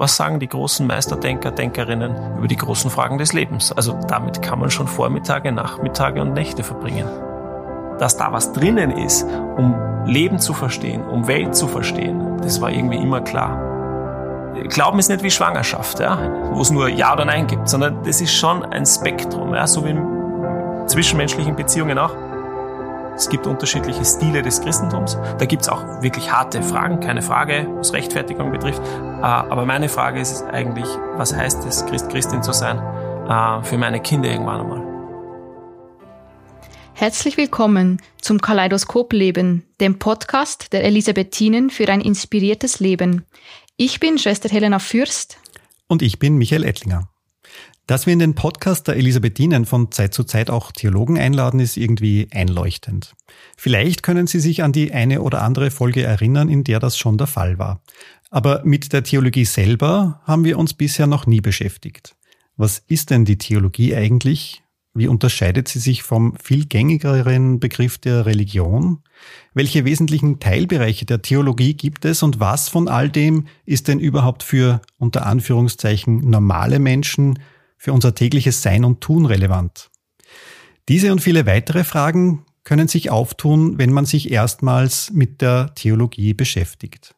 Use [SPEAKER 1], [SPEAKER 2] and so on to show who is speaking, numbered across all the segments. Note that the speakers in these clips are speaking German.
[SPEAKER 1] was sagen die großen Meisterdenker, Denkerinnen über die großen Fragen des Lebens. Also damit kann man schon Vormittage, Nachmittage und Nächte verbringen. Dass da was drinnen ist, um Leben zu verstehen, um Welt zu verstehen, das war irgendwie immer klar. Glauben ist nicht wie Schwangerschaft, ja, wo es nur Ja oder Nein gibt, sondern das ist schon ein Spektrum, ja, so wie in zwischenmenschlichen Beziehungen auch. Es gibt unterschiedliche Stile des Christentums. Da gibt es auch wirklich harte Fragen, keine Frage, was Rechtfertigung betrifft. Äh, aber meine Frage ist eigentlich, was heißt es, Christ, Christin zu sein äh, für meine Kinder irgendwann einmal?
[SPEAKER 2] Herzlich willkommen zum Kaleidoskop Leben, dem Podcast der Elisabethinen für ein inspiriertes Leben. Ich bin Schwester Helena Fürst.
[SPEAKER 3] Und ich bin Michael Ettlinger. Dass wir in den Podcast der Elisabethinen von Zeit zu Zeit auch Theologen einladen, ist irgendwie einleuchtend. Vielleicht können Sie sich an die eine oder andere Folge erinnern, in der das schon der Fall war. Aber mit der Theologie selber haben wir uns bisher noch nie beschäftigt. Was ist denn die Theologie eigentlich? Wie unterscheidet sie sich vom viel gängigeren Begriff der Religion? Welche wesentlichen Teilbereiche der Theologie gibt es und was von all dem ist denn überhaupt für unter Anführungszeichen normale Menschen für unser tägliches Sein und Tun relevant? Diese und viele weitere Fragen können sich auftun, wenn man sich erstmals mit der Theologie beschäftigt.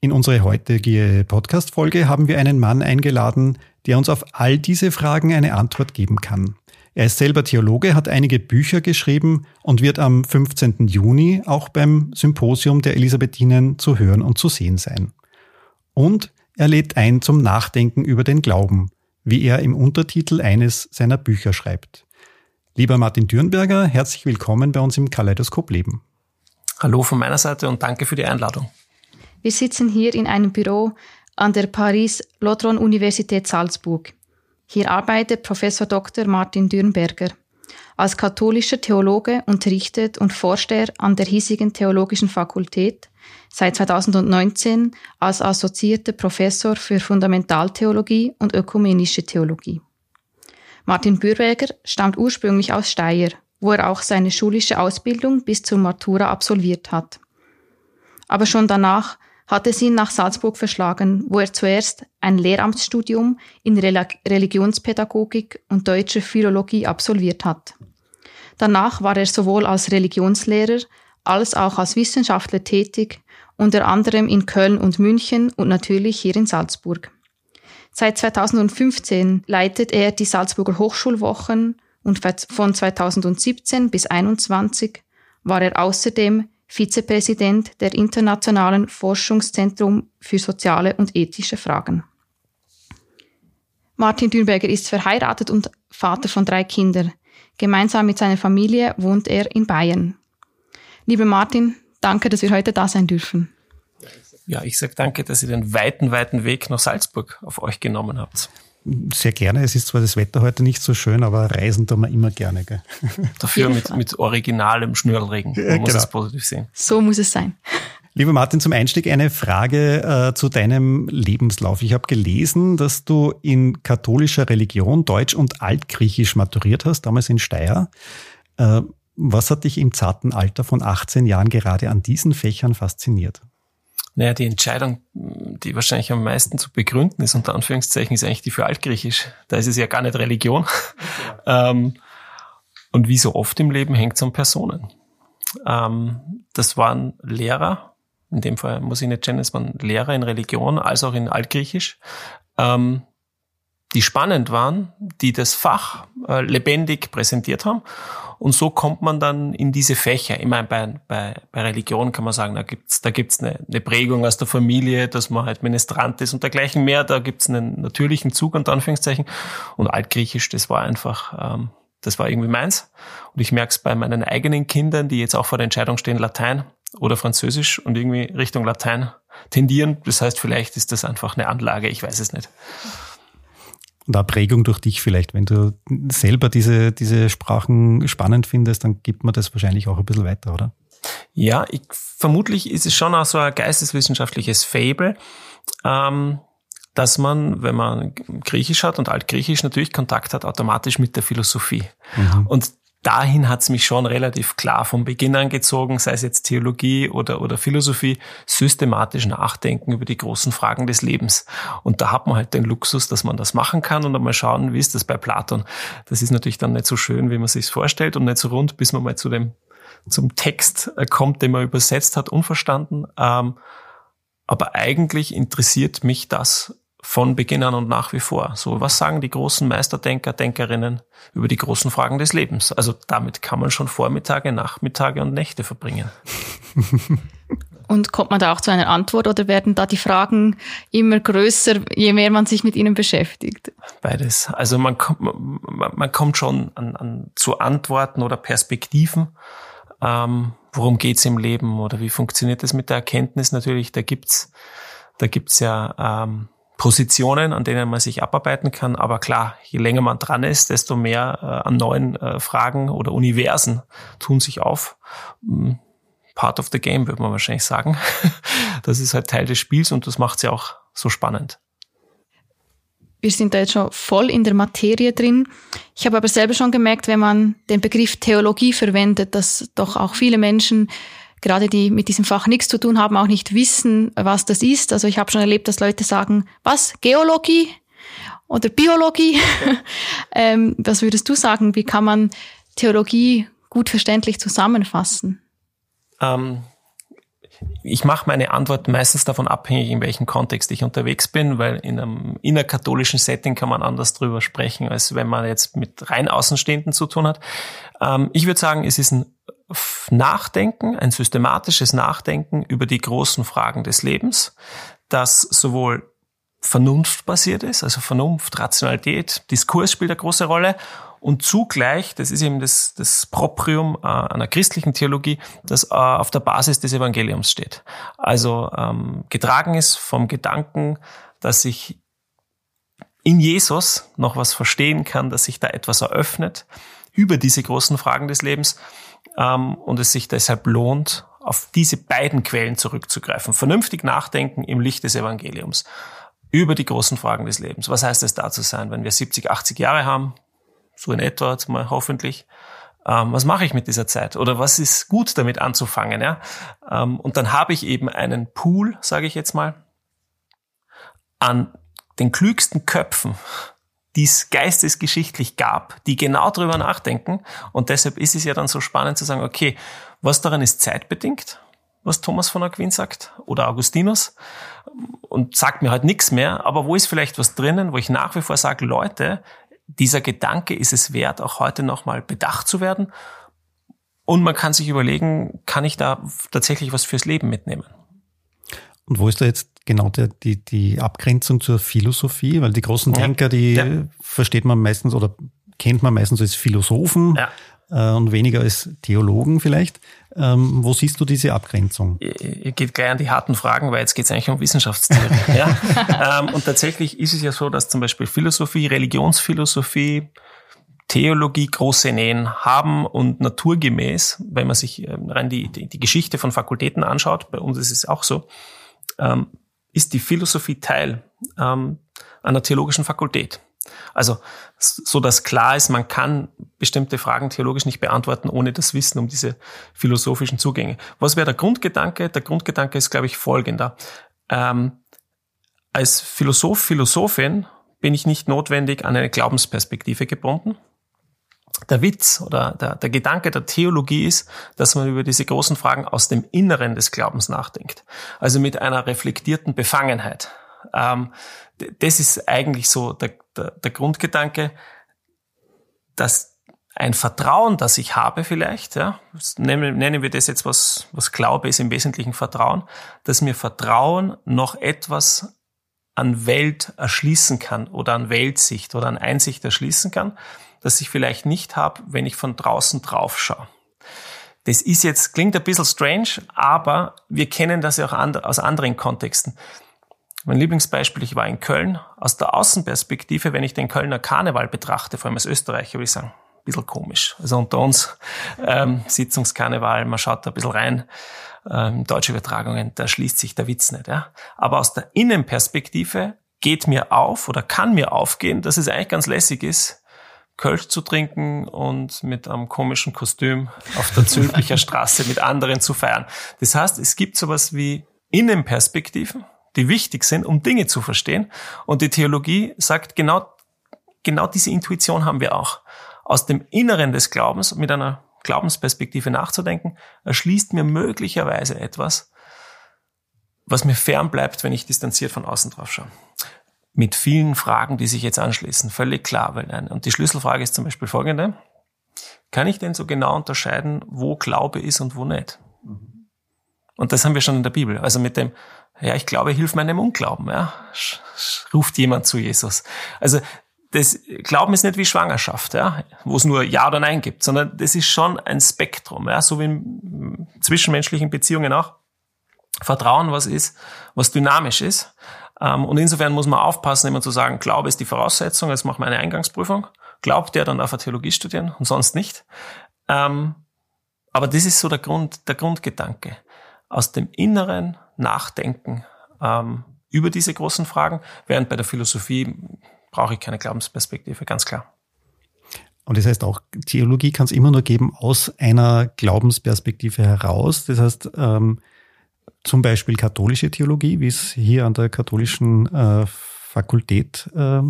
[SPEAKER 3] In unsere heutige Podcast-Folge haben wir einen Mann eingeladen, der uns auf all diese Fragen eine Antwort geben kann. Er ist selber Theologe, hat einige Bücher geschrieben und wird am 15. Juni auch beim Symposium der Elisabethinen zu hören und zu sehen sein. Und er lädt ein zum Nachdenken über den Glauben, wie er im Untertitel eines seiner Bücher schreibt. Lieber Martin Dürnberger, herzlich willkommen bei uns im Kaleidoskop Leben.
[SPEAKER 1] Hallo von meiner Seite und danke für die Einladung.
[SPEAKER 2] Wir sitzen hier in einem Büro an der Paris-Lotron-Universität Salzburg. Hier arbeitet Professor Dr. Martin Dürnberger. Als katholischer Theologe unterrichtet und forscht er an der hiesigen Theologischen Fakultät seit 2019 als assoziierter Professor für Fundamentaltheologie und ökumenische Theologie. Martin Bürberger stammt ursprünglich aus Steyr, wo er auch seine schulische Ausbildung bis zur Matura absolviert hat. Aber schon danach hat es ihn nach Salzburg verschlagen, wo er zuerst ein Lehramtsstudium in Religionspädagogik und deutscher Philologie absolviert hat. Danach war er sowohl als Religionslehrer als auch als Wissenschaftler tätig, unter anderem in Köln und München und natürlich hier in Salzburg. Seit 2015 leitet er die Salzburger Hochschulwochen und von 2017 bis 2021 war er außerdem Vizepräsident der Internationalen Forschungszentrum für soziale und ethische Fragen. Martin Dürnberger ist verheiratet und Vater von drei Kindern. Gemeinsam mit seiner Familie wohnt er in Bayern. Lieber Martin, danke, dass wir heute da sein dürfen.
[SPEAKER 1] Ja, ich sage danke, dass ihr den weiten, weiten Weg nach Salzburg auf euch genommen habt.
[SPEAKER 3] Sehr gerne. Es ist zwar das Wetter heute nicht so schön, aber reisen tun wir immer gerne. Gell?
[SPEAKER 1] Dafür mit, mit originalem Schnürlregen. Man ja, muss genau. es positiv sehen.
[SPEAKER 2] So muss es sein.
[SPEAKER 3] Lieber Martin, zum Einstieg eine Frage äh, zu deinem Lebenslauf. Ich habe gelesen, dass du in katholischer Religion Deutsch und Altgriechisch maturiert hast, damals in Steyr. Äh, was hat dich im zarten Alter von 18 Jahren gerade an diesen Fächern fasziniert?
[SPEAKER 1] Naja, die Entscheidung, die wahrscheinlich am meisten zu begründen ist, unter Anführungszeichen, ist eigentlich die für Altgriechisch. Da ist es ja gar nicht Religion. ähm, und wie so oft im Leben hängt es an Personen. Ähm, das waren Lehrer, in dem Fall muss ich nicht kennen, es waren Lehrer in Religion als auch in Altgriechisch, ähm, die spannend waren, die das Fach äh, lebendig präsentiert haben. Und so kommt man dann in diese Fächer. Ich meine, bei, bei, bei Religion kann man sagen, da gibt's da gibt's eine, eine Prägung aus der Familie, dass man halt Ministrant ist und dergleichen mehr. Da gibt's einen natürlichen Zug, unter Anführungszeichen. Und Altgriechisch, das war einfach, ähm, das war irgendwie meins. Und ich merke es bei meinen eigenen Kindern, die jetzt auch vor der Entscheidung stehen, Latein oder Französisch und irgendwie Richtung Latein tendieren. Das heißt, vielleicht ist das einfach eine Anlage, ich weiß es nicht.
[SPEAKER 3] Und auch Prägung durch dich vielleicht. Wenn du selber diese, diese Sprachen spannend findest, dann gibt man das wahrscheinlich auch ein bisschen weiter, oder?
[SPEAKER 1] Ja, ich, vermutlich ist es schon auch so ein geisteswissenschaftliches Fable, ähm, dass man, wenn man Griechisch hat und Altgriechisch natürlich Kontakt hat, automatisch mit der Philosophie. Mhm. Und dahin hat's mich schon relativ klar vom Beginn an gezogen, sei es jetzt Theologie oder, oder Philosophie, systematisch nachdenken über die großen Fragen des Lebens. Und da hat man halt den Luxus, dass man das machen kann und einmal schauen, wie ist das bei Platon. Das ist natürlich dann nicht so schön, wie man sich vorstellt und nicht so rund, bis man mal zu dem, zum Text äh, kommt, den man übersetzt hat, unverstanden. Ähm, aber eigentlich interessiert mich das von Beginn an und nach wie vor. So, was sagen die großen Meisterdenker, Denkerinnen über die großen Fragen des Lebens? Also damit kann man schon Vormittage, Nachmittage und Nächte verbringen.
[SPEAKER 2] Und kommt man da auch zu einer Antwort oder werden da die Fragen immer größer, je mehr man sich mit ihnen beschäftigt?
[SPEAKER 1] Beides. Also man kommt, man, man kommt schon an, an, zu Antworten oder Perspektiven. Ähm, worum geht's im Leben oder wie funktioniert das mit der Erkenntnis? Natürlich, da gibt's, da gibt's ja ähm, Positionen, an denen man sich abarbeiten kann. Aber klar, je länger man dran ist, desto mehr äh, an neuen äh, Fragen oder Universen tun sich auf. Hm, part of the game, würde man wahrscheinlich sagen. das ist halt Teil des Spiels und das macht es ja auch so spannend.
[SPEAKER 2] Wir sind da jetzt schon voll in der Materie drin. Ich habe aber selber schon gemerkt, wenn man den Begriff Theologie verwendet, dass doch auch viele Menschen gerade die mit diesem Fach nichts zu tun haben, auch nicht wissen, was das ist. Also ich habe schon erlebt, dass Leute sagen, was, Geologie oder Biologie? ähm, was würdest du sagen? Wie kann man Theologie gut verständlich zusammenfassen?
[SPEAKER 1] Ähm, ich mache meine Antwort meistens davon abhängig, in welchem Kontext ich unterwegs bin, weil in einem innerkatholischen Setting kann man anders drüber sprechen, als wenn man jetzt mit rein Außenstehenden zu tun hat. Ähm, ich würde sagen, es ist ein Nachdenken, ein systematisches Nachdenken über die großen Fragen des Lebens, das sowohl vernunftbasiert ist, also Vernunft, Rationalität, Diskurs spielt eine große Rolle und zugleich, das ist eben das, das Proprium äh, einer christlichen Theologie, das äh, auf der Basis des Evangeliums steht. Also ähm, getragen ist vom Gedanken, dass ich in Jesus noch was verstehen kann, dass sich da etwas eröffnet über diese großen Fragen des Lebens ähm, und es sich deshalb lohnt, auf diese beiden Quellen zurückzugreifen. Vernünftig nachdenken im Licht des Evangeliums über die großen Fragen des Lebens. Was heißt es da zu sein, wenn wir 70, 80 Jahre haben? So in etwa, mal hoffentlich. Ähm, was mache ich mit dieser Zeit? Oder was ist gut damit anzufangen? Ja? Ähm, und dann habe ich eben einen Pool, sage ich jetzt mal, an den klügsten Köpfen die es geistesgeschichtlich gab, die genau drüber nachdenken. Und deshalb ist es ja dann so spannend zu sagen, okay, was daran ist zeitbedingt, was Thomas von Aquin sagt oder Augustinus und sagt mir halt nichts mehr, aber wo ist vielleicht was drinnen, wo ich nach wie vor sage, Leute, dieser Gedanke ist es wert, auch heute nochmal bedacht zu werden. Und man kann sich überlegen, kann ich da tatsächlich was fürs Leben mitnehmen?
[SPEAKER 3] Und wo ist da jetzt genau der, die, die Abgrenzung zur Philosophie? Weil die großen Denker, die ja. versteht man meistens oder kennt man meistens als Philosophen ja. äh, und weniger als Theologen vielleicht. Ähm, wo siehst du diese Abgrenzung?
[SPEAKER 1] Ihr geht gleich an die harten Fragen, weil jetzt geht es eigentlich um Wissenschaftstheorie. ja? ähm, und tatsächlich ist es ja so, dass zum Beispiel Philosophie, Religionsphilosophie, Theologie große Nähen haben und naturgemäß, wenn man sich ähm, rein die, die, die Geschichte von Fakultäten anschaut, bei uns ist es auch so, ähm, ist die Philosophie Teil ähm, einer theologischen Fakultät. Also so dass klar ist, man kann bestimmte Fragen theologisch nicht beantworten ohne das Wissen um diese philosophischen Zugänge. Was wäre der Grundgedanke? Der Grundgedanke ist, glaube ich, folgender. Ähm, als Philosoph, Philosophin bin ich nicht notwendig an eine Glaubensperspektive gebunden, der Witz oder der, der Gedanke der Theologie ist, dass man über diese großen Fragen aus dem Inneren des Glaubens nachdenkt. Also mit einer reflektierten Befangenheit. Ähm, das ist eigentlich so der, der, der Grundgedanke, dass ein Vertrauen, das ich habe vielleicht, ja, nennen, nennen wir das jetzt was, was Glaube ist im Wesentlichen Vertrauen, dass mir Vertrauen noch etwas an Welt erschließen kann oder an Weltsicht oder an Einsicht erschließen kann, das ich vielleicht nicht habe, wenn ich von draußen drauf schaue. Das ist jetzt, klingt ein bisschen strange, aber wir kennen das ja auch aus anderen Kontexten. Mein Lieblingsbeispiel, ich war in Köln. Aus der Außenperspektive, wenn ich den Kölner Karneval betrachte, vor allem als Österreicher, würde ich sagen, ein bisschen komisch. Also unter uns ähm, Sitzungskarneval, man schaut da ein bisschen rein, ähm, deutsche Übertragungen, da schließt sich der Witz nicht. Ja? Aber aus der Innenperspektive geht mir auf oder kann mir aufgehen, dass es eigentlich ganz lässig ist, Kölsch zu trinken und mit einem komischen Kostüm auf der Zülpicher Straße mit anderen zu feiern. Das heißt, es gibt sowas wie Innenperspektiven, die wichtig sind, um Dinge zu verstehen. Und die Theologie sagt, genau, genau diese Intuition haben wir auch. Aus dem Inneren des Glaubens mit einer Glaubensperspektive nachzudenken, erschließt mir möglicherweise etwas, was mir fern bleibt, wenn ich distanziert von außen drauf schaue. Mit vielen Fragen, die sich jetzt anschließen, völlig klar. Weil. Und die Schlüsselfrage ist zum Beispiel folgende. Kann ich denn so genau unterscheiden, wo Glaube ist und wo nicht? Und das haben wir schon in der Bibel. Also mit dem, ja, ich glaube, hilf meinem Unglauben, ja, ruft jemand zu Jesus. Also das Glauben ist nicht wie Schwangerschaft, ja, wo es nur Ja oder Nein gibt, sondern das ist schon ein Spektrum, ja, so wie in zwischenmenschlichen Beziehungen auch. Vertrauen was ist, was dynamisch ist. Ähm, und insofern muss man aufpassen, immer zu sagen, Glaube ist die Voraussetzung, jetzt machen wir eine Eingangsprüfung. Glaubt der, dann darf er Theologie studieren und sonst nicht. Ähm, aber das ist so der Grund, der Grundgedanke. Aus dem Inneren nachdenken ähm, über diese großen Fragen, während bei der Philosophie brauche ich keine Glaubensperspektive, ganz klar.
[SPEAKER 3] Und das heißt auch, Theologie kann es immer nur geben aus einer Glaubensperspektive heraus. Das heißt, ähm, zum Beispiel katholische Theologie, wie es hier an der katholischen äh, Fakultät äh,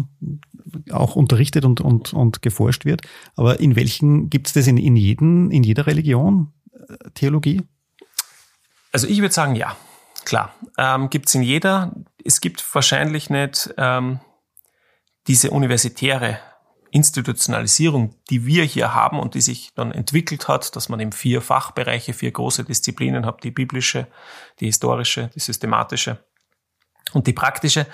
[SPEAKER 3] auch unterrichtet und, und, und geforscht wird. Aber in welchen gibt es das in, in, jeden, in jeder Religion, äh, Theologie?
[SPEAKER 1] Also ich würde sagen, ja, klar. Ähm, gibt es in jeder. Es gibt wahrscheinlich nicht ähm, diese universitäre Institutionalisierung, die wir hier haben und die sich dann entwickelt hat, dass man eben vier Fachbereiche, vier große Disziplinen hat, die biblische, die historische, die systematische und die praktische.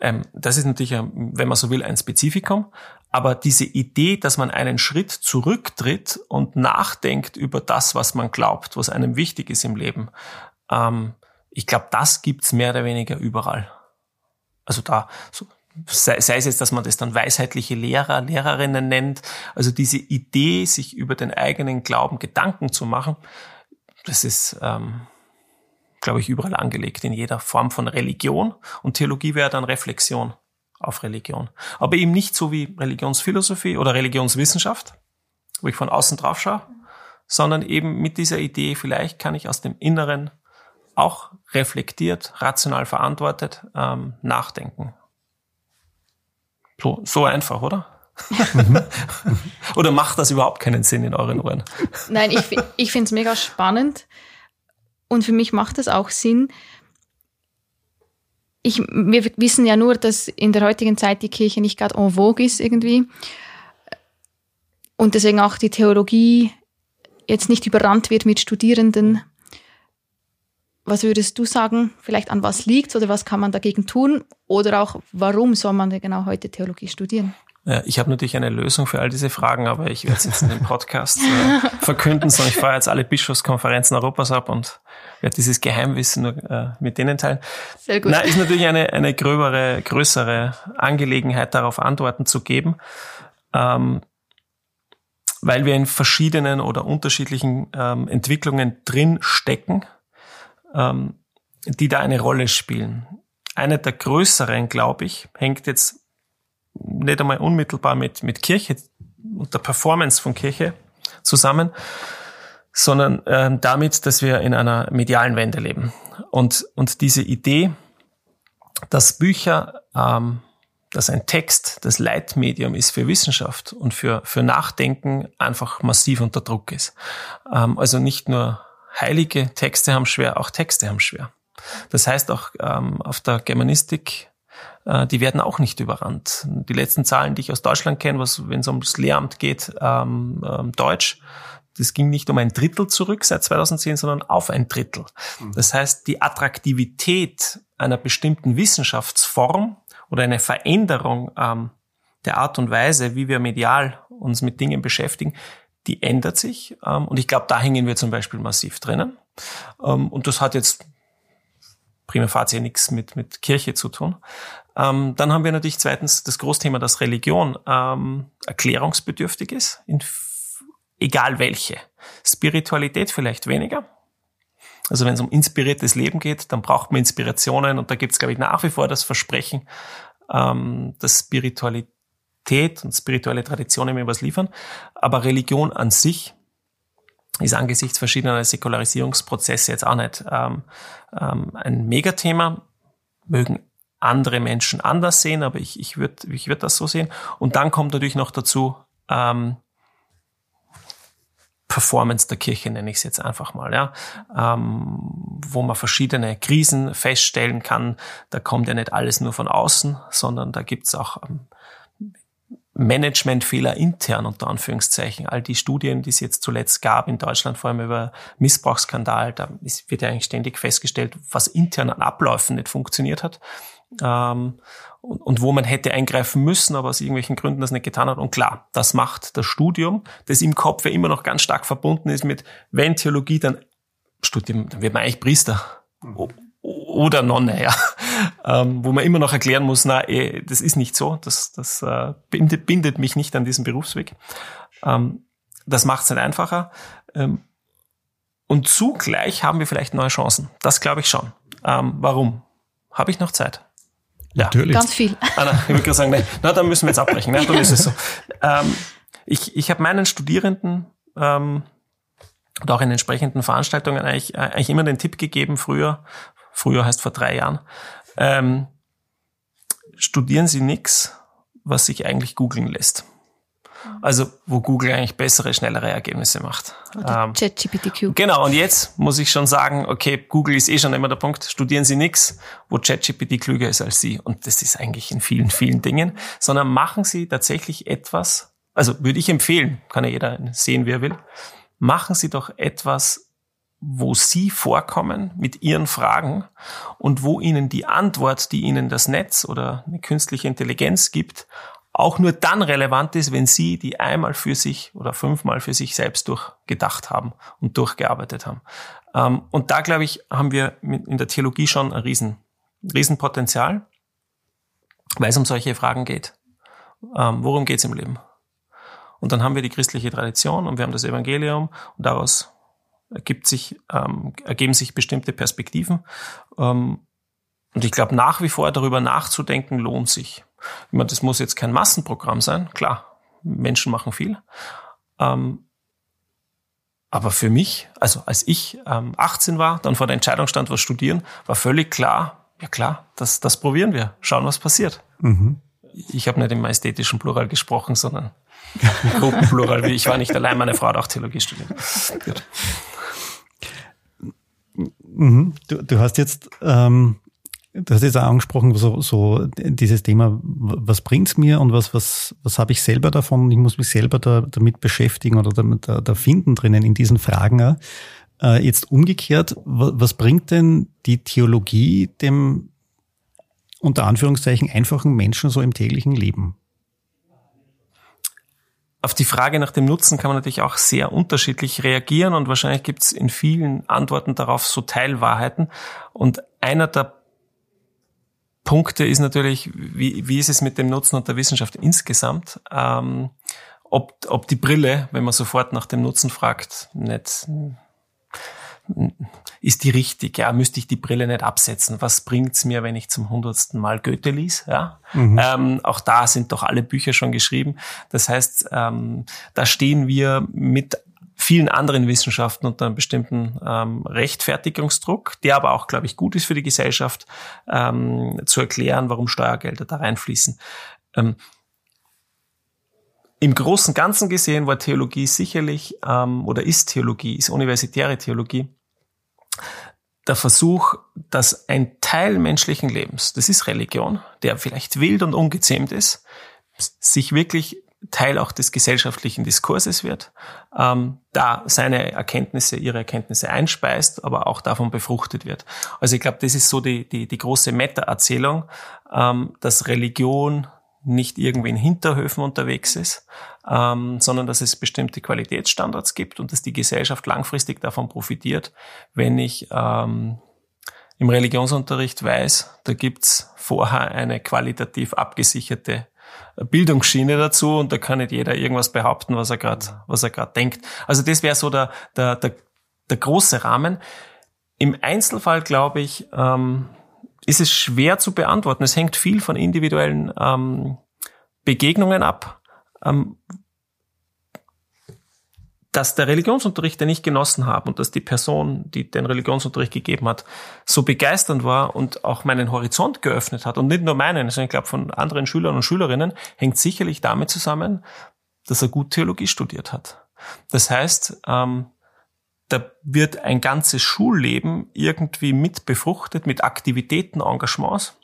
[SPEAKER 1] Ähm, das ist natürlich, wenn man so will, ein Spezifikum. Aber diese Idee, dass man einen Schritt zurücktritt und nachdenkt über das, was man glaubt, was einem wichtig ist im Leben, ähm, ich glaube, das gibt's mehr oder weniger überall. Also da, so, sei, sei es jetzt, dass man das dann weisheitliche Lehrer, Lehrerinnen nennt, also diese Idee, sich über den eigenen Glauben Gedanken zu machen, das ist, ähm, glaube ich, überall angelegt, in jeder Form von Religion. Und Theologie wäre dann Reflexion auf Religion. Aber eben nicht so wie Religionsphilosophie oder Religionswissenschaft, wo ich von außen drauf schaue, sondern eben mit dieser Idee, vielleicht kann ich aus dem Inneren auch reflektiert, rational verantwortet ähm, nachdenken so, so einfach, oder? oder macht das überhaupt keinen Sinn in euren Ohren?
[SPEAKER 2] Nein, ich, ich finde es mega spannend. Und für mich macht es auch Sinn. Ich, wir wissen ja nur, dass in der heutigen Zeit die Kirche nicht gerade en vogue ist irgendwie. Und deswegen auch die Theologie jetzt nicht überrannt wird mit Studierenden. Was würdest du sagen, vielleicht an was liegt oder was kann man dagegen tun? Oder auch, warum soll man denn genau heute Theologie studieren?
[SPEAKER 1] Ich habe natürlich eine Lösung für all diese Fragen, aber ich werde es jetzt in dem Podcast äh, verkünden, sondern ich fahre jetzt alle Bischofskonferenzen Europas ab und werde dieses Geheimwissen nur äh, mit denen teilen. Sehr gut. Na, ist natürlich eine, eine gröbere, größere Angelegenheit, darauf Antworten zu geben, ähm, weil wir in verschiedenen oder unterschiedlichen ähm, Entwicklungen drin stecken ähm, die da eine Rolle spielen. Eine der größeren, glaube ich, hängt jetzt nicht einmal unmittelbar mit, mit Kirche und der Performance von Kirche zusammen, sondern äh, damit, dass wir in einer medialen Wende leben. Und, und diese Idee, dass Bücher, ähm, dass ein Text das Leitmedium ist für Wissenschaft und für, für Nachdenken, einfach massiv unter Druck ist. Ähm, also nicht nur heilige Texte haben schwer, auch Texte haben schwer. Das heißt auch ähm, auf der Germanistik, äh, die werden auch nicht überrannt. Die letzten Zahlen, die ich aus Deutschland kenne, was wenn es ums Lehramt geht, ähm, ähm, Deutsch, das ging nicht um ein Drittel zurück seit 2010, sondern auf ein Drittel. Mhm. Das heißt, die Attraktivität einer bestimmten Wissenschaftsform oder eine Veränderung ähm, der Art und Weise, wie wir medial uns mit Dingen beschäftigen, die ändert sich. Ähm, und ich glaube, da hängen wir zum Beispiel massiv drinnen. Ähm, und das hat jetzt prima facie nichts mit, mit Kirche zu tun. Ähm, dann haben wir natürlich zweitens das Großthema, dass Religion ähm, erklärungsbedürftig ist, in, egal welche. Spiritualität vielleicht weniger. Also wenn es um inspiriertes Leben geht, dann braucht man Inspirationen und da gibt es, glaube ich, nach wie vor das Versprechen, ähm, dass Spiritualität Spiritualität und spirituelle Traditionen mir was liefern. Aber Religion an sich ist angesichts verschiedener Säkularisierungsprozesse jetzt auch nicht ähm, ähm, ein Megathema. Mögen andere Menschen anders sehen, aber ich, ich würde ich würd das so sehen. Und dann kommt natürlich noch dazu, ähm, Performance der Kirche, nenne ich es jetzt einfach mal, ja, ähm, wo man verschiedene Krisen feststellen kann. Da kommt ja nicht alles nur von außen, sondern da gibt's auch ähm, Managementfehler intern unter Anführungszeichen. All die Studien, die es jetzt zuletzt gab in Deutschland, vor allem über Missbrauchsskandal, da wird ja eigentlich ständig festgestellt, was intern an Abläufen nicht funktioniert hat. Ähm, und, und wo man hätte eingreifen müssen, aber aus irgendwelchen Gründen das nicht getan hat. Und klar, das macht das Studium, das im Kopf ja immer noch ganz stark verbunden ist mit, wenn Theologie, dann studieren, dann wird man eigentlich Priester oder Nonne, ja. Ähm, wo man immer noch erklären muss, na, eh, das ist nicht so, das, das äh, bindet, bindet mich nicht an diesem Berufsweg. Ähm, das macht es nicht einfacher. Ähm, und zugleich haben wir vielleicht neue Chancen. Das glaube ich schon. Ähm, warum? Habe ich noch Zeit?
[SPEAKER 2] Ja. Natürlich. Ganz viel.
[SPEAKER 1] Ah, na, ich würde gerade sagen, nee, na, dann müssen wir jetzt abbrechen. Ne? Dann ist es so. Ähm, ich ich habe meinen Studierenden ähm, und auch in entsprechenden Veranstaltungen eigentlich, eigentlich immer den Tipp gegeben, früher, früher heißt vor drei Jahren, ähm, studieren Sie nichts, was sich eigentlich googeln lässt. Also wo Google eigentlich bessere, schnellere Ergebnisse macht.
[SPEAKER 2] Ähm, ChatGPTQ.
[SPEAKER 1] Genau, und jetzt muss ich schon sagen, okay, Google ist eh schon immer der Punkt, studieren Sie nichts, wo ChatGPT klüger ist als Sie. Und das ist eigentlich in vielen, vielen Dingen, sondern machen Sie tatsächlich etwas, also würde ich empfehlen, kann ja jeder sehen, wer will, machen Sie doch etwas, wo Sie vorkommen mit Ihren Fragen und wo Ihnen die Antwort, die Ihnen das Netz oder eine künstliche Intelligenz gibt, auch nur dann relevant ist, wenn Sie die einmal für sich oder fünfmal für sich selbst durchgedacht haben und durchgearbeitet haben. Ähm, und da, glaube ich, haben wir in der Theologie schon ein Riesen, Riesenpotenzial, weil es um solche Fragen geht. Ähm, worum geht es im Leben? Und dann haben wir die christliche Tradition und wir haben das Evangelium und daraus ergibt sich, ähm, ergeben sich bestimmte Perspektiven. und ich glaube, nach wie vor darüber nachzudenken lohnt sich. Ich meine, das muss jetzt kein Massenprogramm sein, klar, Menschen machen viel. Ähm, aber für mich, also als ich ähm, 18 war, dann vor der Entscheidung stand, was studieren, war völlig klar, ja klar, das, das probieren wir, schauen, was passiert. Mhm. Ich habe nicht im majestätischen Plural gesprochen, sondern Gruppenplural. Ich war nicht allein, meine Frau hat auch Theologie studiert. Gut.
[SPEAKER 3] Mhm. Du, du hast jetzt ähm, Du hast jetzt auch angesprochen, so, so dieses Thema, was bringt's mir und was, was, was habe ich selber davon? Ich muss mich selber da, damit beschäftigen oder damit, da, da finden drinnen in diesen Fragen. Äh, jetzt umgekehrt, was bringt denn die Theologie dem unter Anführungszeichen einfachen Menschen so im täglichen Leben?
[SPEAKER 1] Auf die Frage nach dem Nutzen kann man natürlich auch sehr unterschiedlich reagieren und wahrscheinlich gibt es in vielen Antworten darauf so Teilwahrheiten. Und einer der Punkte ist natürlich, wie, wie ist es mit dem Nutzen und der Wissenschaft insgesamt? Ähm, ob, ob die Brille, wenn man sofort nach dem Nutzen fragt, nicht ist die richtig? Ja, müsste ich die Brille nicht absetzen? Was bringt's mir, wenn ich zum hundertsten Mal Goethe lies? Ja, mhm. ähm, auch da sind doch alle Bücher schon geschrieben. Das heißt, ähm, da stehen wir mit vielen anderen Wissenschaften unter einem bestimmten ähm, Rechtfertigungsdruck, der aber auch, glaube ich, gut ist für die Gesellschaft, ähm, zu erklären, warum Steuergelder da reinfließen. Ähm, Im Großen und Ganzen gesehen war Theologie sicherlich, ähm, oder ist Theologie, ist universitäre Theologie, der Versuch, dass ein Teil menschlichen Lebens, das ist Religion, der vielleicht wild und ungezähmt ist, sich wirklich Teil auch des gesellschaftlichen Diskurses wird, ähm, da seine Erkenntnisse, ihre Erkenntnisse einspeist, aber auch davon befruchtet wird. Also ich glaube, das ist so die, die, die große Meta-Erzählung, ähm, dass Religion nicht irgendwie in Hinterhöfen unterwegs ist, ähm, sondern dass es bestimmte Qualitätsstandards gibt und dass die Gesellschaft langfristig davon profitiert, wenn ich ähm, im Religionsunterricht weiß, da gibt's vorher eine qualitativ abgesicherte Bildungsschiene dazu und da kann nicht jeder irgendwas behaupten, was er gerade, was er gerade denkt. Also das wäre so der, der, der, der große Rahmen. Im Einzelfall, glaube ich, ähm, ist es schwer zu beantworten. Es hängt viel von individuellen ähm, Begegnungen ab, ähm, dass der Religionsunterricht, den ich genossen habe und dass die Person, die den Religionsunterricht gegeben hat, so begeisternd war und auch meinen Horizont geöffnet hat und nicht nur meinen, sondern ich glaube von anderen Schülern und Schülerinnen, hängt sicherlich damit zusammen, dass er gut Theologie studiert hat. Das heißt, ähm, da wird ein ganzes Schulleben irgendwie mit befruchtet mit Aktivitäten, Engagements,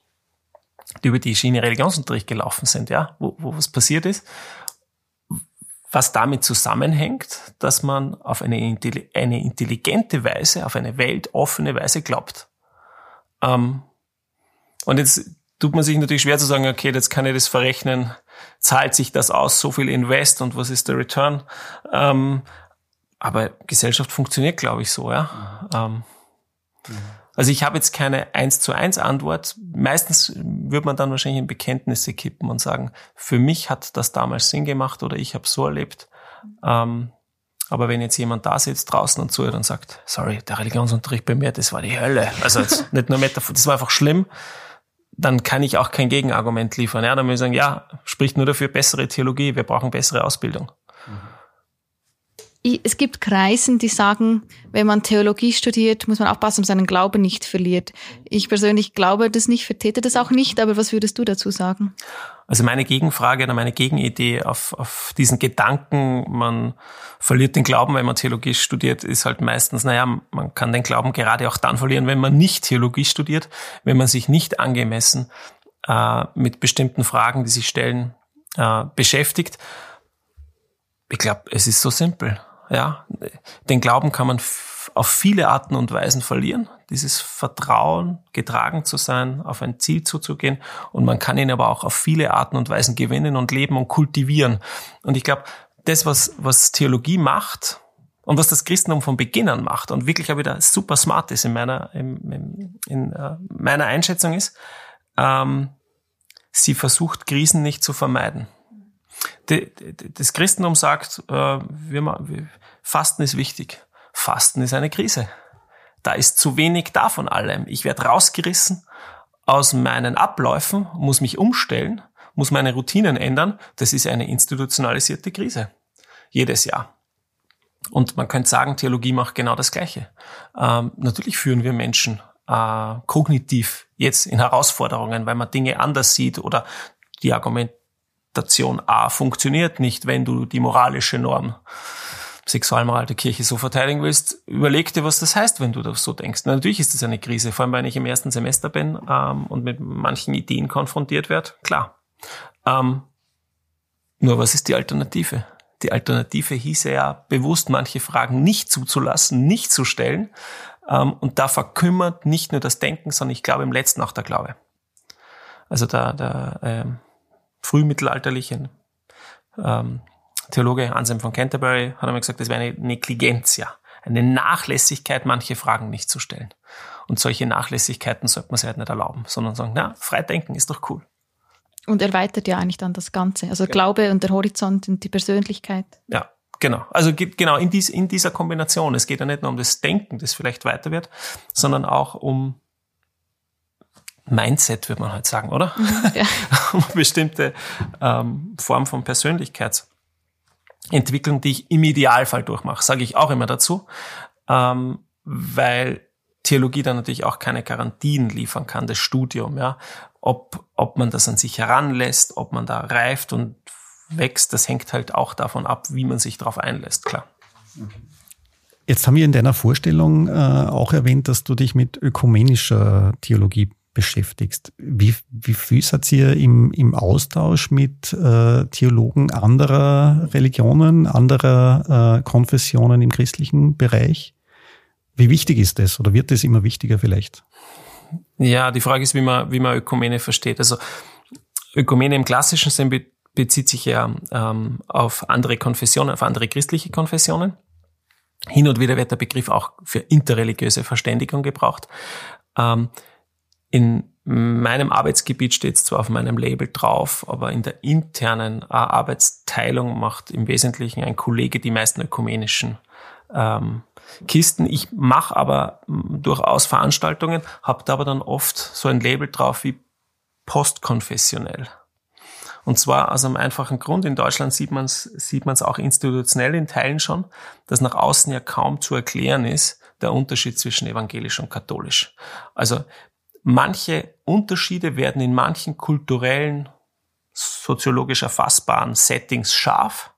[SPEAKER 1] die über die Schiene Religionsunterricht gelaufen sind, ja, wo, wo was passiert ist was damit zusammenhängt, dass man auf eine, eine intelligente Weise, auf eine weltoffene Weise glaubt. Ähm, und jetzt tut man sich natürlich schwer zu sagen, okay, jetzt kann ich das verrechnen, zahlt sich das aus, so viel Invest und was ist der Return? Ähm, aber Gesellschaft funktioniert, glaube ich, so, ja. Ähm, mhm. Also ich habe jetzt keine eins zu eins Antwort. Meistens würde man dann wahrscheinlich in Bekenntnisse kippen und sagen, für mich hat das damals Sinn gemacht oder ich habe so erlebt. Ähm, aber wenn jetzt jemand da sitzt draußen und zuhört und sagt, sorry, der Religionsunterricht bei mir, das war die Hölle. Also nicht nur Metaphor, das war einfach schlimm. Dann kann ich auch kein Gegenargument liefern. Ja, dann muss ich sagen, ja, spricht nur dafür bessere Theologie. Wir brauchen bessere Ausbildung. Mhm
[SPEAKER 2] es gibt Kreisen, die sagen, wenn man Theologie studiert, muss man aufpassen, dass man seinen Glauben nicht verliert. Ich persönlich glaube das nicht, vertrete das auch nicht, aber was würdest du dazu sagen?
[SPEAKER 1] Also meine Gegenfrage oder meine Gegenidee auf, auf diesen Gedanken, man verliert den Glauben, wenn man Theologie studiert, ist halt meistens, naja, man kann den Glauben gerade auch dann verlieren, wenn man nicht Theologie studiert, wenn man sich nicht angemessen äh, mit bestimmten Fragen, die sich stellen, äh, beschäftigt. Ich glaube, es ist so simpel. Ja, den Glauben kann man auf viele Arten und Weisen verlieren. Dieses Vertrauen, getragen zu sein, auf ein Ziel zuzugehen. Und man kann ihn aber auch auf viele Arten und Weisen gewinnen und leben und kultivieren. Und ich glaube, das, was, was Theologie macht und was das Christentum von Beginn an macht und wirklich auch wieder super smart ist in meiner, in, in, in uh, meiner Einschätzung ist, ähm, sie versucht, Krisen nicht zu vermeiden das Christentum sagt, äh, wir, Fasten ist wichtig. Fasten ist eine Krise. Da ist zu wenig da von allem. Ich werde rausgerissen aus meinen Abläufen, muss mich umstellen, muss meine Routinen ändern. Das ist eine institutionalisierte Krise. Jedes Jahr. Und man könnte sagen, Theologie macht genau das Gleiche. Ähm, natürlich führen wir Menschen äh, kognitiv jetzt in Herausforderungen, weil man Dinge anders sieht oder die Argument Station A funktioniert nicht, wenn du die moralische Norm Sexualmoral der Kirche so verteidigen willst, überleg dir, was das heißt, wenn du das so denkst. Na, natürlich ist das eine Krise, vor allem wenn ich im ersten Semester bin ähm, und mit manchen Ideen konfrontiert werde, klar. Ähm, nur was ist die Alternative? Die Alternative hieße ja, bewusst manche Fragen nicht zuzulassen, nicht zu stellen. Ähm, und da verkümmert nicht nur das Denken, sondern ich glaube im letzten auch der Glaube. Also da, da ähm, frühmittelalterlichen ähm, Theologe Anselm von Canterbury hat einmal gesagt, das wäre eine Negligentia, eine Nachlässigkeit, manche Fragen nicht zu stellen. Und solche Nachlässigkeiten sollte man sich halt nicht erlauben, sondern sagen, na, frei denken ist doch cool.
[SPEAKER 2] Und erweitert ja eigentlich dann das Ganze. Also genau. Glaube und der Horizont und die Persönlichkeit.
[SPEAKER 1] Ja, genau. Also genau in, dies, in dieser Kombination. Es geht ja nicht nur um das Denken, das vielleicht weiter wird, sondern auch um Mindset, würde man halt sagen, oder? Mhm, ja. bestimmte ähm, Form von Persönlichkeitsentwicklung, die ich im Idealfall durchmache, sage ich auch immer dazu, ähm, weil Theologie dann natürlich auch keine Garantien liefern kann, das Studium, ja. Ob, ob man das an sich heranlässt, ob man da reift und wächst, das hängt halt auch davon ab, wie man sich darauf einlässt, klar.
[SPEAKER 3] Jetzt haben wir in deiner Vorstellung äh, auch erwähnt, dass du dich mit ökumenischer Theologie beschäftigst. Wie, wie viel seid ihr im, im Austausch mit äh, Theologen anderer Religionen, anderer äh, Konfessionen im christlichen Bereich? Wie wichtig ist das oder wird das immer wichtiger vielleicht?
[SPEAKER 1] Ja, die Frage ist, wie man, wie man Ökumene versteht. Also Ökumene im klassischen Sinn be bezieht sich ja ähm, auf andere Konfessionen, auf andere christliche Konfessionen. Hin und wieder wird der Begriff auch für interreligiöse Verständigung gebraucht. Ähm, in meinem Arbeitsgebiet steht es zwar auf meinem Label drauf, aber in der internen äh, Arbeitsteilung macht im Wesentlichen ein Kollege die meisten ökumenischen ähm, Kisten. Ich mache aber durchaus Veranstaltungen, habe da aber dann oft so ein Label drauf wie postkonfessionell. Und zwar aus einem einfachen Grund. In Deutschland sieht man es sieht man's auch institutionell in Teilen schon, dass nach außen ja kaum zu erklären ist, der Unterschied zwischen evangelisch und katholisch. Also manche Unterschiede werden in manchen kulturellen, soziologisch erfassbaren Settings scharf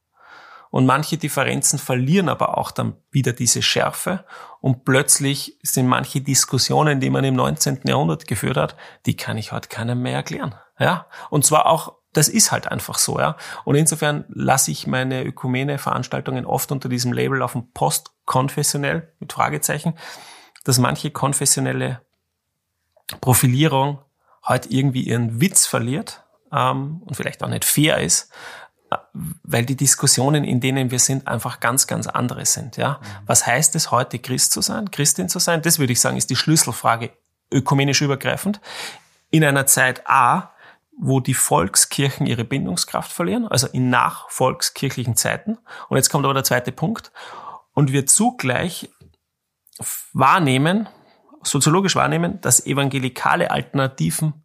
[SPEAKER 1] und manche Differenzen verlieren aber auch dann wieder diese Schärfe und plötzlich sind manche Diskussionen, die man im 19. Jahrhundert geführt hat, die kann ich heute keinem mehr erklären. Ja, und zwar auch das ist halt einfach so, ja. Und insofern lasse ich meine Ökumene-Veranstaltungen oft unter diesem Label auf dem Postkonfessionell mit Fragezeichen, dass manche konfessionelle Profilierung heute irgendwie ihren Witz verliert ähm, und vielleicht auch nicht fair ist, weil die Diskussionen, in denen wir sind, einfach ganz, ganz andere sind. Ja, was heißt es heute, Christ zu sein, Christin zu sein? Das würde ich sagen, ist die Schlüsselfrage ökumenisch übergreifend. In einer Zeit A, wo die Volkskirchen ihre Bindungskraft verlieren, also in nachvolkskirchlichen Zeiten. Und jetzt kommt aber der zweite Punkt. Und wir zugleich wahrnehmen, soziologisch wahrnehmen, dass evangelikale Alternativen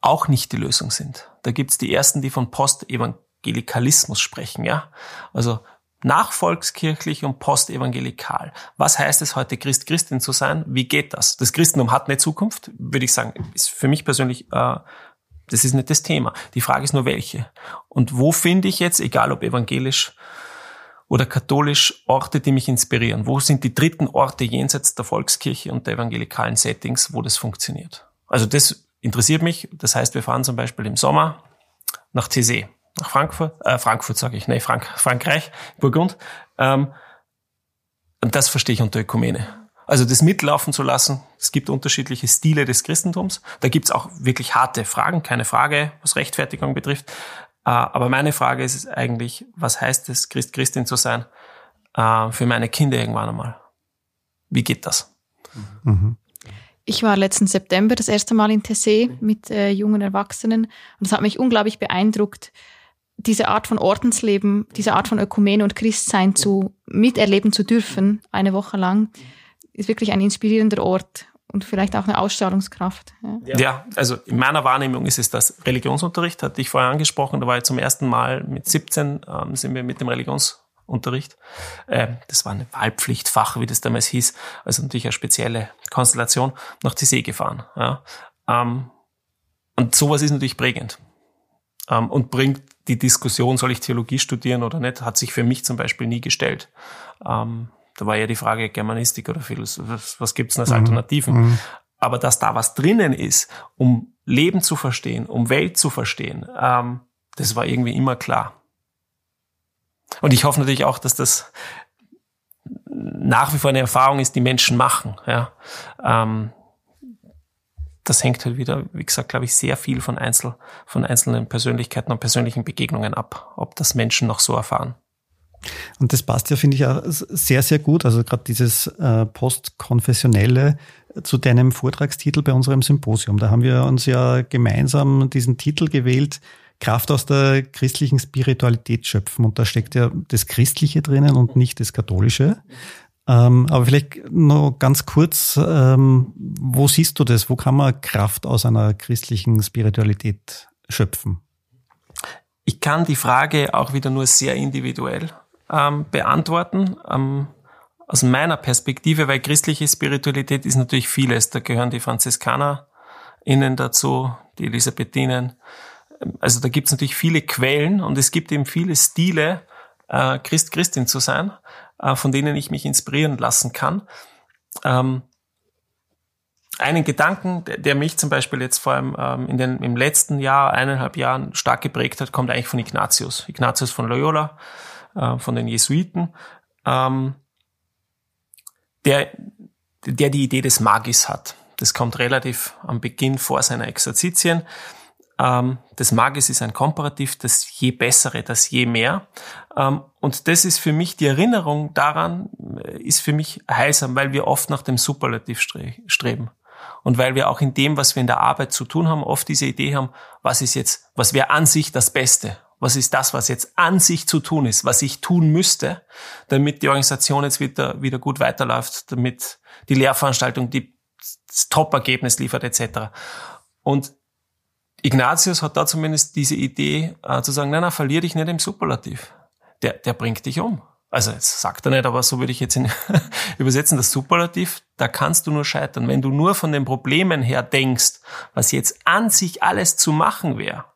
[SPEAKER 1] auch nicht die Lösung sind. Da gibt's die ersten, die von Postevangelikalen Evangelikalismus sprechen, ja. Also nachvolkskirchlich und postevangelikal. Was heißt es heute, Christ, Christin zu sein? Wie geht das? Das Christentum hat eine Zukunft, würde ich sagen, ist für mich persönlich, äh, das ist nicht das Thema. Die Frage ist nur welche. Und wo finde ich jetzt, egal ob evangelisch oder katholisch, Orte, die mich inspirieren? Wo sind die dritten Orte jenseits der Volkskirche und der evangelikalen Settings, wo das funktioniert? Also das interessiert mich. Das heißt, wir fahren zum Beispiel im Sommer nach Tessé nach Frankfurt, äh, Frankfurt sage ich, nee, Frank, Frankreich, Burgund. Ähm, und das verstehe ich unter Ökumene. Also das mitlaufen zu lassen. Es gibt unterschiedliche Stile des Christentums. Da gibt's auch wirklich harte Fragen, keine Frage, was Rechtfertigung betrifft. Äh, aber meine Frage ist eigentlich, was heißt es, Christ, Christin zu sein äh, für meine Kinder irgendwann einmal? Wie geht das?
[SPEAKER 2] Mhm. Ich war letzten September das erste Mal in Tessé mit äh, jungen Erwachsenen und es hat mich unglaublich beeindruckt, diese Art von Ordensleben, diese Art von Ökumene und Christsein zu miterleben zu dürfen, eine Woche lang, ist wirklich ein inspirierender Ort und vielleicht auch eine Ausstrahlungskraft.
[SPEAKER 1] Ja. ja, also in meiner Wahrnehmung ist es das Religionsunterricht, hatte ich vorher angesprochen, da war ich zum ersten Mal mit 17, ähm, sind wir mit dem Religionsunterricht, äh, das war ein Wahlpflichtfach, wie das damals hieß, also natürlich eine spezielle Konstellation, nach Tissé gefahren. Ja. Ähm, und sowas ist natürlich prägend ähm, und bringt die Diskussion, soll ich Theologie studieren oder nicht, hat sich für mich zum Beispiel nie gestellt. Ähm, da war ja die Frage Germanistik oder Philosophie, was, was gibt's denn als mhm. Alternativen? Mhm. Aber dass da was drinnen ist, um Leben zu verstehen, um Welt zu verstehen, ähm, das war irgendwie immer klar. Und ich hoffe natürlich auch, dass das nach wie vor eine Erfahrung ist, die Menschen machen. Ja. Ähm, das hängt halt wieder, wie gesagt, glaube ich, sehr viel von, Einzel, von einzelnen Persönlichkeiten und persönlichen Begegnungen ab, ob das Menschen noch so erfahren.
[SPEAKER 3] Und das passt ja, finde ich, auch sehr, sehr gut. Also gerade dieses äh, postkonfessionelle zu deinem Vortragstitel bei unserem Symposium. Da haben wir uns ja gemeinsam diesen Titel gewählt, Kraft aus der christlichen Spiritualität schöpfen. Und da steckt ja das Christliche drinnen und nicht das Katholische. Ähm, aber vielleicht noch ganz kurz, ähm, wo siehst du das? Wo kann man Kraft aus einer christlichen Spiritualität schöpfen?
[SPEAKER 1] Ich kann die Frage auch wieder nur sehr individuell ähm, beantworten. Ähm, aus meiner Perspektive, weil christliche Spiritualität ist natürlich vieles. Da gehören die Franziskaner innen dazu, die Elisabethinen. Also da gibt es natürlich viele Quellen und es gibt eben viele Stile, äh, Christ, Christin zu sein äh, von denen ich mich inspirieren lassen kann. Ähm, einen Gedanken, der, der, mich zum Beispiel jetzt vor allem ähm, in den, im letzten Jahr, eineinhalb Jahren stark geprägt hat, kommt eigentlich von Ignatius. Ignatius von Loyola, äh, von den Jesuiten, ähm, der, der die Idee des Magis hat. Das kommt relativ am Beginn vor seiner Exerzitien. Ähm, das Magis ist ein Komparativ, das je bessere, das je mehr. Ähm, und das ist für mich, die Erinnerung daran äh, ist für mich heilsam, weil wir oft nach dem Superlativ streben. Und weil wir auch in dem, was wir in der Arbeit zu tun haben, oft diese Idee haben, was ist jetzt, was wäre an sich das Beste? Was ist das, was jetzt an sich zu tun ist, was ich tun müsste, damit die Organisation jetzt wieder, wieder gut weiterläuft, damit die Lehrveranstaltung die das Top-Ergebnis liefert, etc. Und Ignatius hat da zumindest diese Idee äh, zu sagen, nein, nein, verlier dich nicht im Superlativ. Der, der bringt dich um. Also jetzt sagt er nicht, aber so würde ich jetzt in, übersetzen, das Superlativ, da kannst du nur scheitern. Wenn du nur von den Problemen her denkst, was jetzt an sich alles zu machen wäre,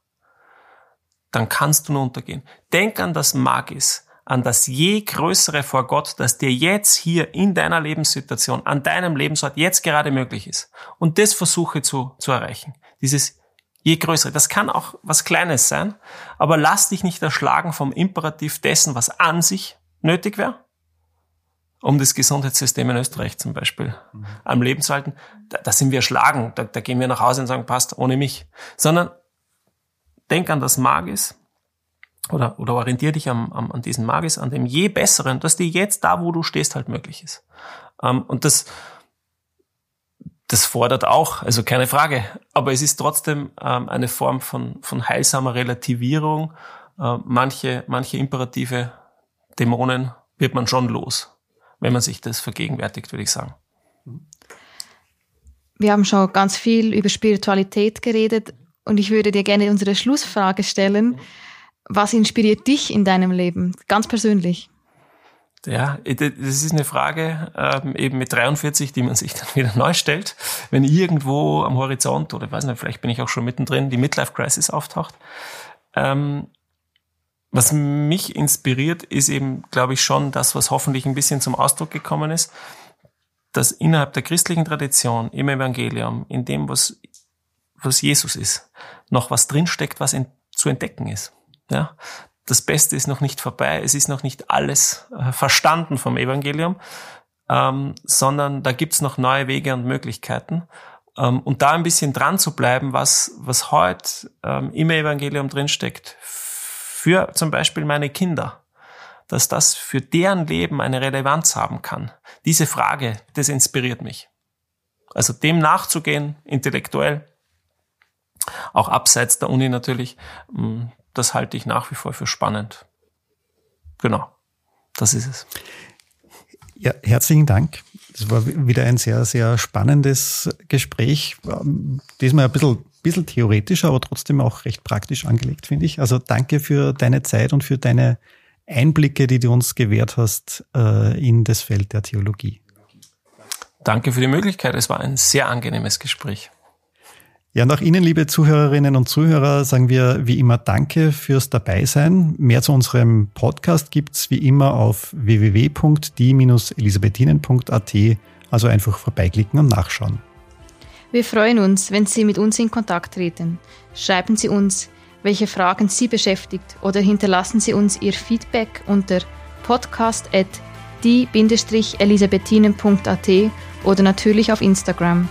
[SPEAKER 1] dann kannst du nur untergehen. Denk an das Magis, an das je größere vor Gott, das dir jetzt hier in deiner Lebenssituation, an deinem Lebensort jetzt gerade möglich ist. Und das versuche zu, zu erreichen. Dieses je größere. Das kann auch was Kleines sein, aber lass dich nicht erschlagen vom Imperativ dessen, was an sich nötig wäre, um das Gesundheitssystem in Österreich zum Beispiel mhm. am Leben zu halten. Da, da sind wir erschlagen, da, da gehen wir nach Hause und sagen, passt, ohne mich. Sondern denk an das Magis oder, oder orientier dich am, am, an diesen Magis, an dem je Besseren, dass dir jetzt da, wo du stehst, halt möglich ist. Ähm, und das, das fordert auch, also keine Frage. Aber es ist trotzdem ähm, eine Form von, von heilsamer Relativierung. Äh, manche, manche imperative Dämonen wird man schon los, wenn man sich das vergegenwärtigt, würde ich sagen.
[SPEAKER 2] Wir haben schon ganz viel über Spiritualität geredet und ich würde dir gerne unsere Schlussfrage stellen. Was inspiriert dich in deinem Leben, ganz persönlich?
[SPEAKER 1] Ja, das ist eine Frage ähm, eben mit 43, die man sich dann wieder neu stellt, wenn irgendwo am Horizont oder ich weiß nicht, vielleicht bin ich auch schon mittendrin, die Midlife Crisis auftaucht. Ähm, was mich inspiriert, ist eben, glaube ich, schon das, was hoffentlich ein bisschen zum Ausdruck gekommen ist, dass innerhalb der christlichen Tradition, im Evangelium, in dem, was, was Jesus ist, noch was drinsteckt, was in, zu entdecken ist. Ja, das Beste ist noch nicht vorbei, es ist noch nicht alles äh, verstanden vom Evangelium, ähm, sondern da gibt's noch neue Wege und Möglichkeiten. Ähm, und da ein bisschen dran zu bleiben, was, was heute ähm, im Evangelium drinsteckt, für zum Beispiel meine Kinder, dass das für deren Leben eine Relevanz haben kann. Diese Frage, das inspiriert mich. Also dem nachzugehen, intellektuell, auch abseits der Uni natürlich, mm, das halte ich nach wie vor für spannend. Genau, das ist es.
[SPEAKER 3] Ja, herzlichen Dank. Das war wieder ein sehr, sehr spannendes Gespräch. Ähm, diesmal ein bisschen, bisschen theoretischer, aber trotzdem auch recht praktisch angelegt, finde ich. Also danke für deine Zeit und für deine Einblicke, die du uns gewährt hast äh, in das Feld der Theologie.
[SPEAKER 1] Danke für die Möglichkeit. Es war ein sehr angenehmes Gespräch.
[SPEAKER 3] Ja, und auch Ihnen, liebe Zuhörerinnen und Zuhörer, sagen wir wie immer Danke fürs Dabeisein. Mehr zu unserem Podcast gibt's wie immer auf www.die-elisabethinen.at, also einfach vorbeiklicken und nachschauen.
[SPEAKER 2] Wir freuen uns, wenn Sie mit uns in Kontakt treten. Schreiben Sie uns, welche Fragen Sie beschäftigt oder hinterlassen Sie uns Ihr Feedback unter podcast.die-elisabethinen.at oder natürlich auf Instagram.